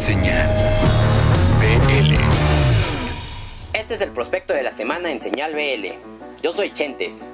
Señal BL. Este es el prospecto de la semana en Señal BL. Yo soy Chentes.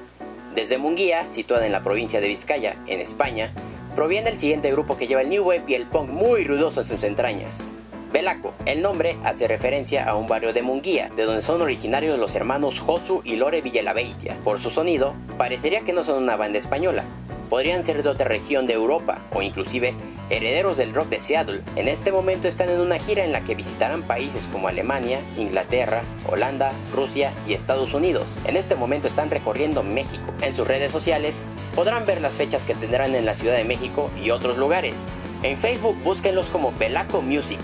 Desde Munguía, situada en la provincia de Vizcaya, en España, proviene el siguiente grupo que lleva el new wave y el punk muy rudoso en sus entrañas. Belaco. El nombre hace referencia a un barrio de Munguía, de donde son originarios los hermanos Josu y Lore Villalabeitia. Por su sonido, parecería que no son una banda española, podrían ser de otra región de Europa o inclusive herederos del rock de Seattle. En este momento están en una gira en la que visitarán países como Alemania, Inglaterra, Holanda, Rusia y Estados Unidos. En este momento están recorriendo México. En sus redes sociales podrán ver las fechas que tendrán en la Ciudad de México y otros lugares. En Facebook búsquenlos como Belaco Music.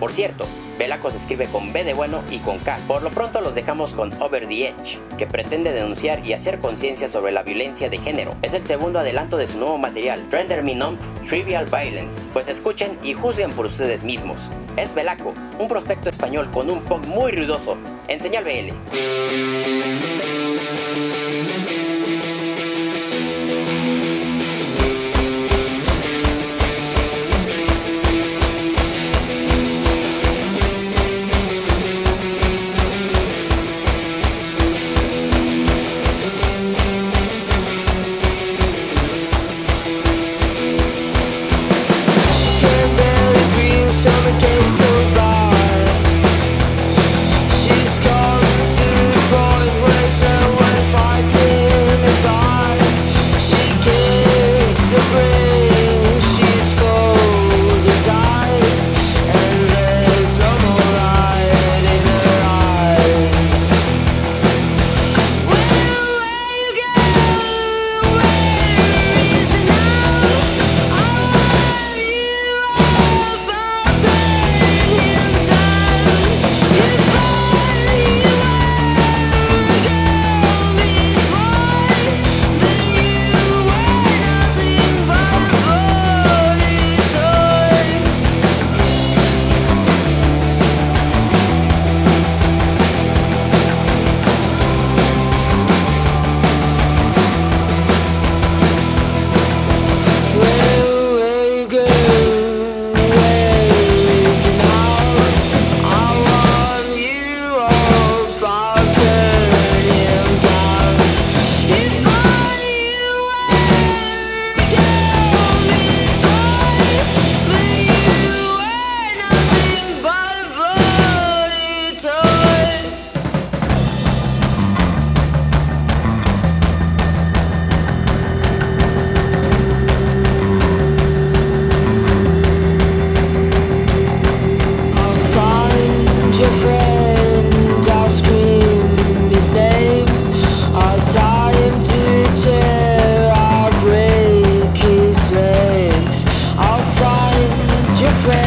Por cierto, Belaco se escribe con B de bueno y con K. Por lo pronto los dejamos con Over the Edge, que pretende denunciar y hacer conciencia sobre la violencia de género. Es el segundo adelanto de su nuevo material, Render Me Numb Trivial Violence. Pues escuchen y juzguen por ustedes mismos. Es Belaco, un prospecto español con un punk muy ruidoso. En señal BL. different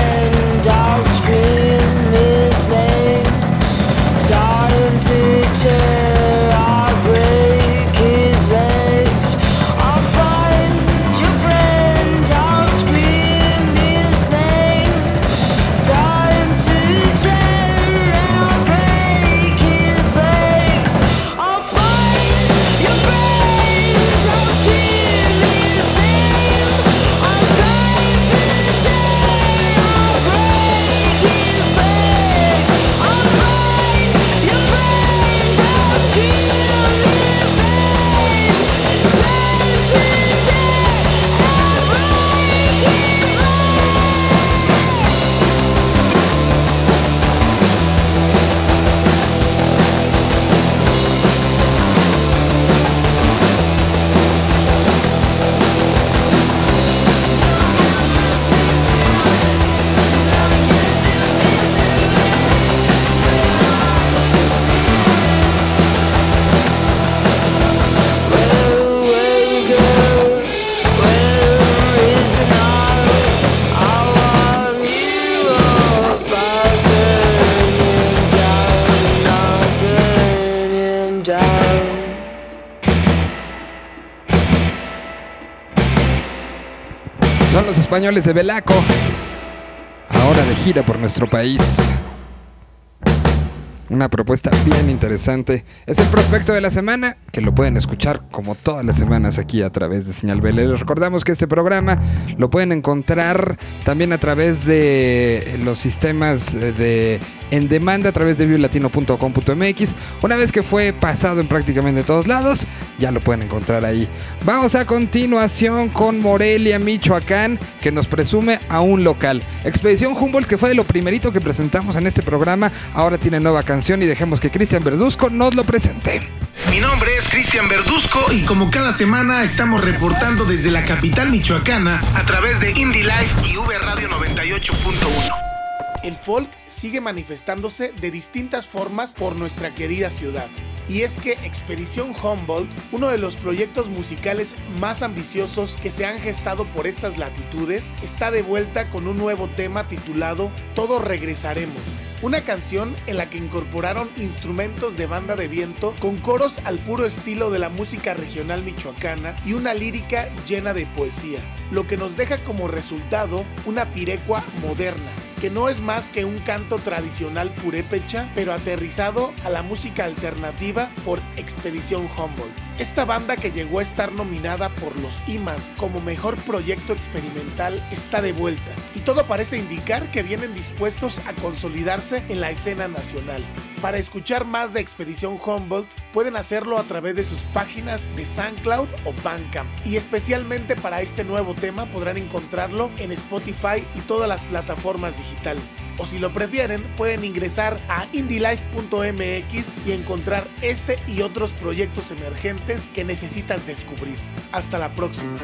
españoles de Belaco. Ahora de gira por nuestro país. Una propuesta bien interesante. Es el prospecto de la semana, que lo pueden escuchar como todas las semanas aquí a través de Señal BL. Les recordamos que este programa lo pueden encontrar también a través de los sistemas de en demanda a través de biolatino.com.mx. Una vez que fue pasado en prácticamente todos lados, ya lo pueden encontrar ahí. Vamos a continuación con Morelia, Michoacán, que nos presume a un local. Expedición Humboldt, que fue lo primerito que presentamos en este programa, ahora tiene nueva canción y dejemos que Cristian Verduzco nos lo presente. Mi nombre es Cristian Verduzco y como cada semana estamos reportando desde la capital michoacana a través de Indie Life y V Radio 98.1. El folk sigue manifestándose de distintas formas por nuestra querida ciudad. Y es que Expedición Humboldt, uno de los proyectos musicales más ambiciosos que se han gestado por estas latitudes, está de vuelta con un nuevo tema titulado Todos regresaremos. Una canción en la que incorporaron instrumentos de banda de viento con coros al puro estilo de la música regional michoacana y una lírica llena de poesía, lo que nos deja como resultado una pirecua moderna que no es más que un canto tradicional purépecha, pero aterrizado a la música alternativa por Expedición Humboldt. Esta banda que llegó a estar nominada por los IMAs como mejor proyecto experimental está de vuelta y todo parece indicar que vienen dispuestos a consolidarse en la escena nacional. Para escuchar más de Expedición Humboldt pueden hacerlo a través de sus páginas de SoundCloud o Bandcamp y especialmente para este nuevo tema podrán encontrarlo en Spotify y todas las plataformas digitales. O si lo prefieren pueden ingresar a indylife.mx y encontrar este y otros proyectos emergentes que necesitas descubrir. Hasta la próxima.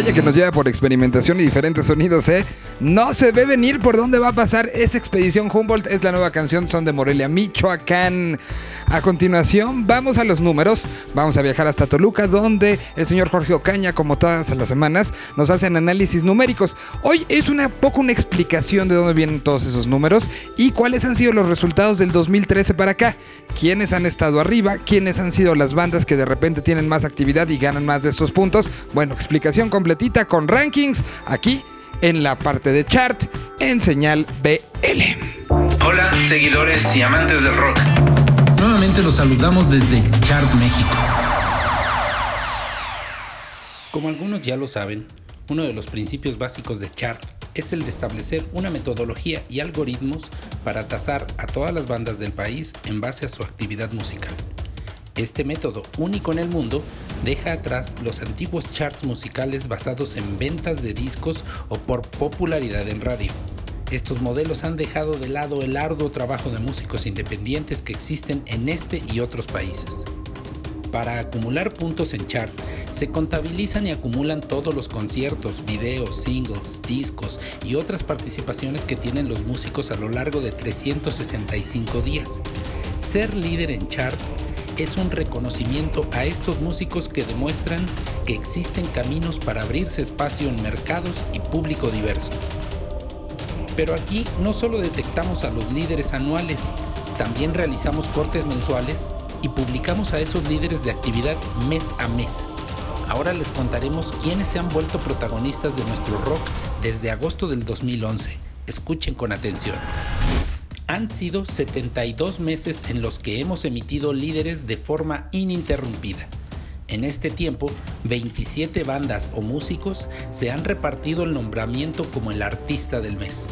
Vaya que nos lleva por experimentación y diferentes sonidos, ¿eh? No se ve venir por dónde va a pasar esa expedición Humboldt. Es la nueva canción, son de Morelia, Michoacán. A continuación, vamos a los números. Vamos a viajar hasta Toluca, donde el señor Jorge Ocaña, como todas las semanas, nos hacen análisis numéricos. Hoy es una poco una explicación de dónde vienen todos esos números y cuáles han sido los resultados del 2013 para acá. Quiénes han estado arriba, quiénes han sido las bandas que de repente tienen más actividad y ganan más de estos puntos. Bueno, explicación completita con rankings aquí en la parte de chart en señal BL. Hola, seguidores y amantes del rock. Nuevamente los saludamos desde Chart México. Como algunos ya lo saben, uno de los principios básicos de Chart es el de establecer una metodología y algoritmos para tasar a todas las bandas del país en base a su actividad musical. Este método, único en el mundo, deja atrás los antiguos charts musicales basados en ventas de discos o por popularidad en radio. Estos modelos han dejado de lado el arduo trabajo de músicos independientes que existen en este y otros países. Para acumular puntos en chart, se contabilizan y acumulan todos los conciertos, videos, singles, discos y otras participaciones que tienen los músicos a lo largo de 365 días. Ser líder en chart es un reconocimiento a estos músicos que demuestran que existen caminos para abrirse espacio en mercados y público diverso. Pero aquí no solo detectamos a los líderes anuales, también realizamos cortes mensuales y publicamos a esos líderes de actividad mes a mes. Ahora les contaremos quiénes se han vuelto protagonistas de nuestro rock desde agosto del 2011. Escuchen con atención. Han sido 72 meses en los que hemos emitido líderes de forma ininterrumpida. En este tiempo, 27 bandas o músicos se han repartido el nombramiento como el artista del mes.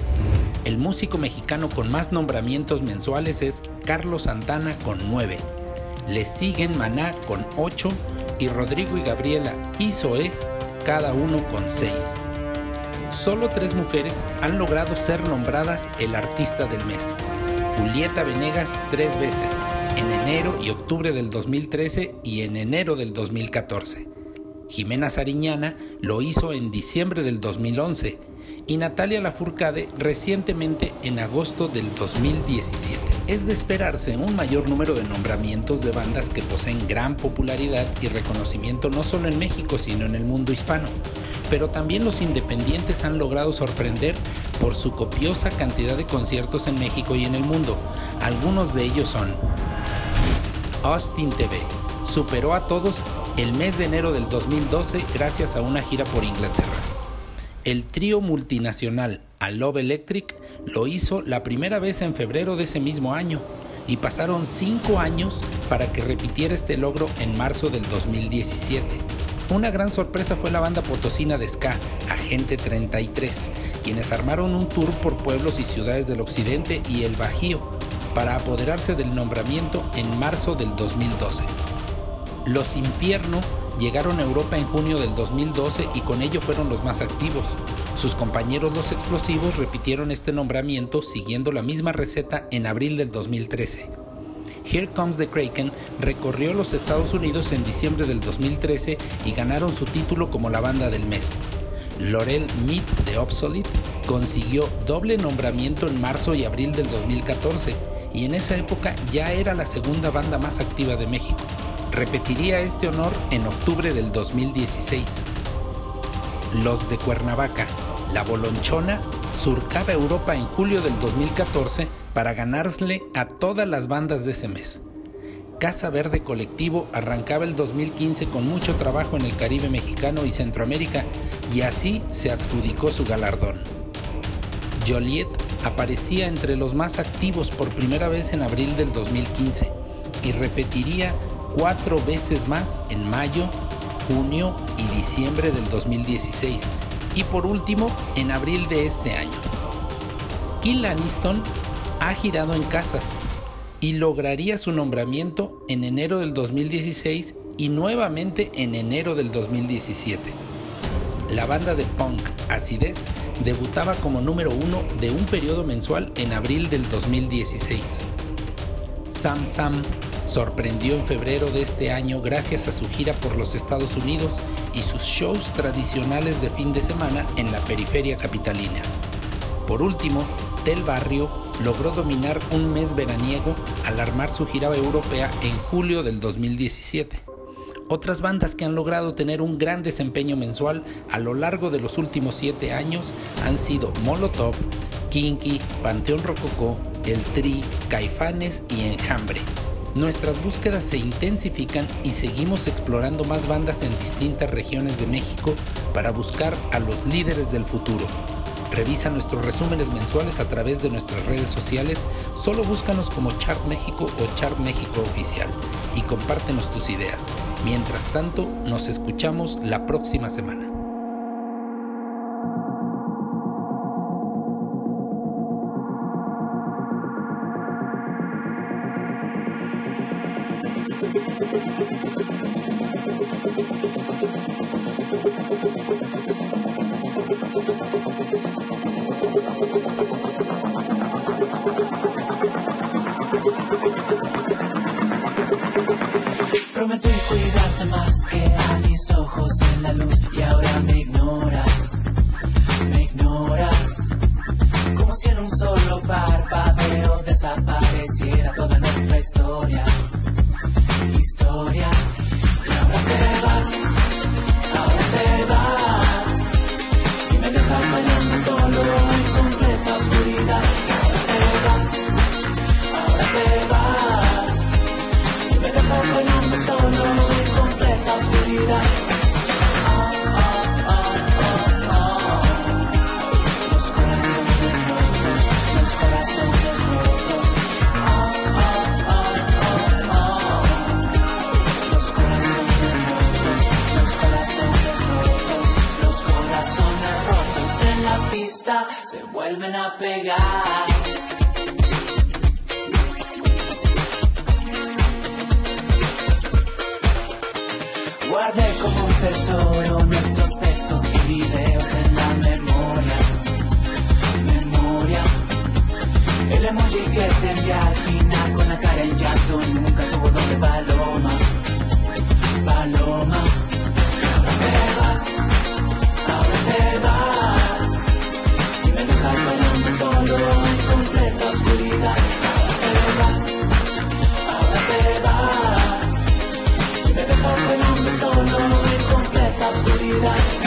El músico mexicano con más nombramientos mensuales es Carlos Santana con 9. Le siguen Maná con 8 y Rodrigo y Gabriela y Zoé cada uno con 6. Solo tres mujeres han logrado ser nombradas el artista del mes. Julieta Venegas tres veces, en enero y octubre del 2013 y en enero del 2014. Jimena Sariñana lo hizo en diciembre del 2011 y Natalia Lafourcade recientemente en agosto del 2017. Es de esperarse un mayor número de nombramientos de bandas que poseen gran popularidad y reconocimiento no solo en México sino en el mundo hispano, pero también los independientes han logrado sorprender por su copiosa cantidad de conciertos en México y en el mundo. Algunos de ellos son Austin TV. Superó a todos el mes de enero del 2012 gracias a una gira por Inglaterra. El trío multinacional A Love Electric lo hizo la primera vez en febrero de ese mismo año y pasaron cinco años para que repitiera este logro en marzo del 2017. Una gran sorpresa fue la banda potosina de ska, Agente 33, quienes armaron un tour por pueblos y ciudades del occidente y el Bajío para apoderarse del nombramiento en marzo del 2012. Los Infierno llegaron a Europa en junio del 2012 y con ello fueron los más activos. Sus compañeros Los Explosivos repitieron este nombramiento siguiendo la misma receta en abril del 2013. Here Comes the Kraken recorrió los Estados Unidos en diciembre del 2013 y ganaron su título como la banda del mes. Laurel Meets the Obsolete consiguió doble nombramiento en marzo y abril del 2014 y en esa época ya era la segunda banda más activa de México. Repetiría este honor en octubre del 2016. Los de Cuernavaca, La Bolonchona, surcaba Europa en julio del 2014 para ganarle a todas las bandas de ese mes. Casa Verde Colectivo arrancaba el 2015 con mucho trabajo en el Caribe mexicano y Centroamérica y así se adjudicó su galardón. Joliet aparecía entre los más activos por primera vez en abril del 2015 y repetiría cuatro veces más en mayo, junio y diciembre del 2016 y por último en abril de este año. Kill Aniston ha girado en casas y lograría su nombramiento en enero del 2016 y nuevamente en enero del 2017. La banda de punk Acidez debutaba como número uno de un periodo mensual en abril del 2016. Sam Sam sorprendió en febrero de este año gracias a su gira por los Estados Unidos y sus shows tradicionales de fin de semana en la periferia capitalina. Por último, Tel Barrio logró dominar un mes veraniego al armar su gira europea en julio del 2017. Otras bandas que han logrado tener un gran desempeño mensual a lo largo de los últimos siete años han sido Molotov, Kinky, Panteón Rococó, El Tri, Caifanes y Enjambre. Nuestras búsquedas se intensifican y seguimos explorando más bandas en distintas regiones de México para buscar a los líderes del futuro. Revisa nuestros resúmenes mensuales a través de nuestras redes sociales, solo búscanos como Chart México o Chart México Oficial y compártenos tus ideas. Mientras tanto, nos escuchamos la próxima semana. Solo parpadeo desapareciera toda nuestra historia. Vuelven a pegar. Guardé como un tesoro nuestros textos y videos en la memoria. Memoria. El emoji que te envié al final con la cara en llanto nunca tuvo doble paloma. Paloma. Ahora te vas. Completa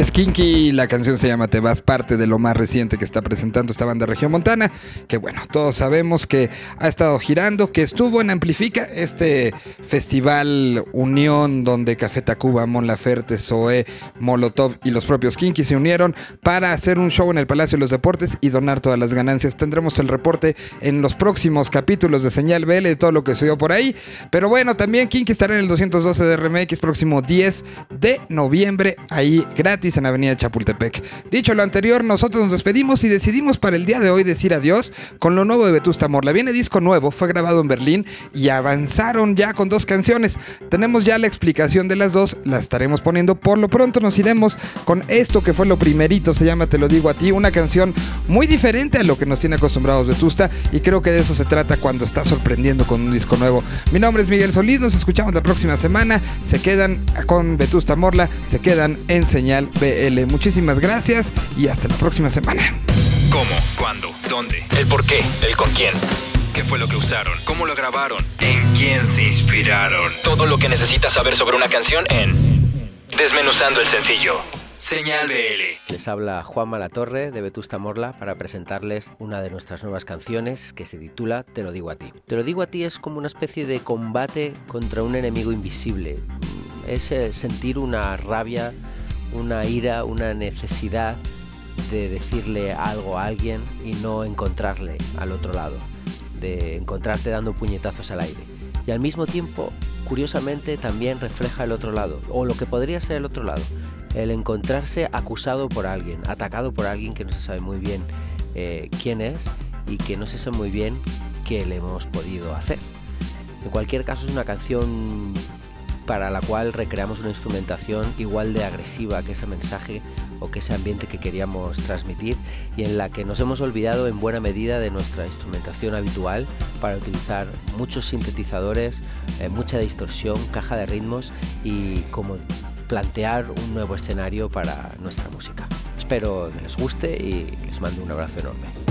Skinky, la canción se llama Te vas, parte de lo más reciente que está presentando esta banda Montana, que bueno, todos sabemos que ha estado girando, que estuvo en Amplifica, este festival unión donde Café Tacuba, Mon Laferte, Zoe, Molotov y los propios Kinky se unieron para hacer un show en el Palacio de los Deportes y donar todas las ganancias. Tendremos el reporte en los próximos capítulos de Señal BL de todo lo que subió por ahí. Pero bueno, también Kinky estará en el 212 de RMX próximo 10 de noviembre, ahí gratis en Avenida Chapultepec. Dicho lo anterior, nosotros nos despedimos y decidimos para el día de hoy decir adiós con lo nuevo de Vetusta Morla. Viene disco nuevo, fue grabado en Berlín y avanzaron ya con dos canciones. Tenemos ya la explicación de las dos, la estaremos poniendo. Por lo pronto nos iremos con esto que fue lo primerito, se llama Te lo digo a ti, una canción muy diferente a lo que nos tiene acostumbrados Vetusta y creo que de eso se trata cuando está sorprendiendo con un disco nuevo. Mi nombre es Miguel Solís, nos escuchamos la próxima semana. Se quedan con Vetusta Morla, se quedan en señal BL. Muchísimas gracias y hasta la próxima semana. ¿Cómo? ¿Cuándo? ¿Dónde? ¿El por qué? ¿El con quién? ¿Qué fue lo que usaron? ¿Cómo lo grabaron? ¿En quién se inspiraron? Todo lo que necesitas saber sobre una canción en Desmenuzando el sencillo. Señal BL. Les habla Juan Malatorre de Vetusta Morla para presentarles una de nuestras nuevas canciones que se titula Te lo digo a ti. Te lo digo a ti es como una especie de combate contra un enemigo invisible. Es eh, sentir una rabia, una ira, una necesidad de decirle algo a alguien y no encontrarle al otro lado, de encontrarte dando puñetazos al aire. Y al mismo tiempo, curiosamente, también refleja el otro lado, o lo que podría ser el otro lado, el encontrarse acusado por alguien, atacado por alguien que no se sabe muy bien eh, quién es y que no se sabe muy bien qué le hemos podido hacer. En cualquier caso es una canción para la cual recreamos una instrumentación igual de agresiva que ese mensaje o que ese ambiente que queríamos transmitir y en la que nos hemos olvidado en buena medida de nuestra instrumentación habitual para utilizar muchos sintetizadores, eh, mucha distorsión, caja de ritmos y como plantear un nuevo escenario para nuestra música. Espero que les guste y les mando un abrazo enorme.